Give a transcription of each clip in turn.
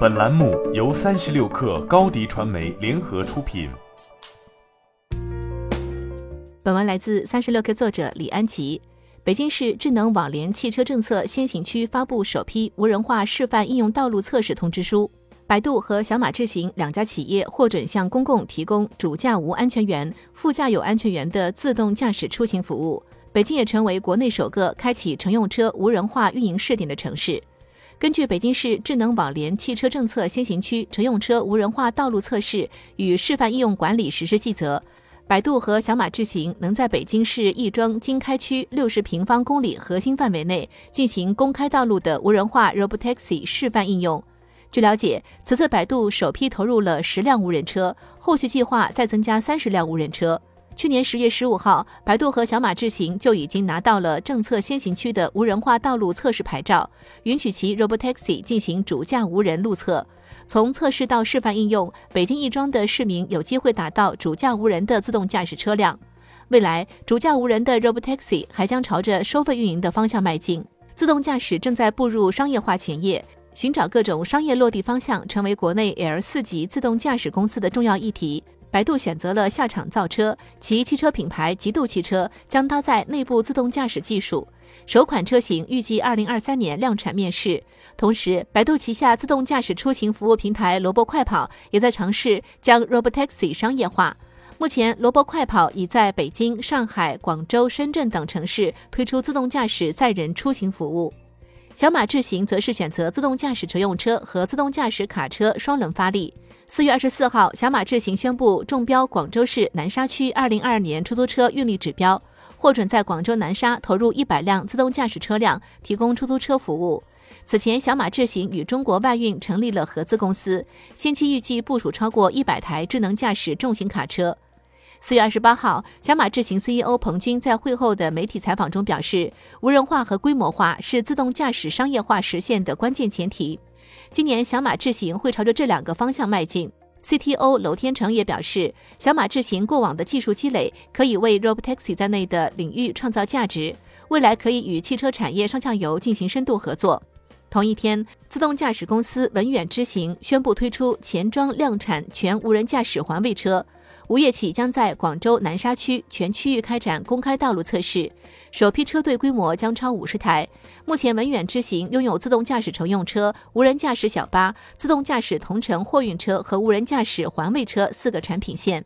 本栏目由三十六氪高低传媒联合出品。本文来自三十六氪作者李安琪。北京市智能网联汽车政策先行区发布首批无人化示范应用道路测试通知书。百度和小马智行两家企业获准向公共提供主驾无安全员、副驾有安全员的自动驾驶出行服务。北京也成为国内首个开启乘用车无人化运营试点的城市。根据北京市智能网联汽车政策先行区乘用车无人化道路测试与示范应用管理实施细则，百度和小马智行能在北京市亦庄经开区六十平方公里核心范围内进行公开道路的无人化 Robotaxi 示范应用。据了解，此次百度首批投入了十辆无人车，后续计划再增加三十辆无人车。去年十月十五号，百度和小马智行就已经拿到了政策先行区的无人化道路测试牌照，允许其 Robotaxi 进行主驾无人路测。从测试到示范应用，北京亦庄的市民有机会打到主驾无人的自动驾驶车辆。未来，主驾无人的 Robotaxi 还将朝着收费运营的方向迈进。自动驾驶正在步入商业化前夜，寻找各种商业落地方向，成为国内 L 四级自动驾驶公司的重要议题。百度选择了下场造车，其汽车品牌极度汽车将搭载内部自动驾驶技术，首款车型预计二零二三年量产面世。同时，百度旗下自动驾驶出行服务平台萝卜快跑也在尝试将 Robotaxi 商业化。目前，萝卜快跑已在北京、上海、广州、深圳等城市推出自动驾驶载人出行服务。小马智行则是选择自动驾驶乘用车和自动驾驶卡车双轮发力。四月二十四号，小马智行宣布中标广州市南沙区二零二二年出租车运力指标，获准在广州南沙投入一百辆自动驾驶车辆，提供出租车服务。此前，小马智行与中国外运成立了合资公司，先期预计部署超过一百台智能驾驶重型卡车。四月二十八号，小马智行 CEO 彭军在会后的媒体采访中表示，无人化和规模化是自动驾驶商业化实现的关键前提。今年小马智行会朝着这两个方向迈进。CTO 楼天成也表示，小马智行过往的技术积累可以为 Robotaxi 在内的领域创造价值，未来可以与汽车产业上下游进行深度合作。同一天，自动驾驶公司文远知行宣布推出前装量产全无人驾驶环卫车。五月起将在广州南沙区全区域开展公开道路测试，首批车队规模将超五十台。目前，文远之行拥有自动驾驶乘用车、无人驾驶小巴、自动驾驶同城货运车和无人驾驶环卫车四个产品线。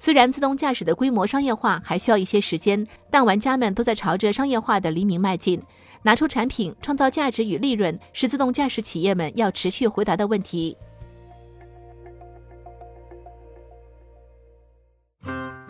虽然自动驾驶的规模商业化还需要一些时间，但玩家们都在朝着商业化的黎明迈进。拿出产品，创造价值与利润，是自动驾驶企业们要持续回答的问题。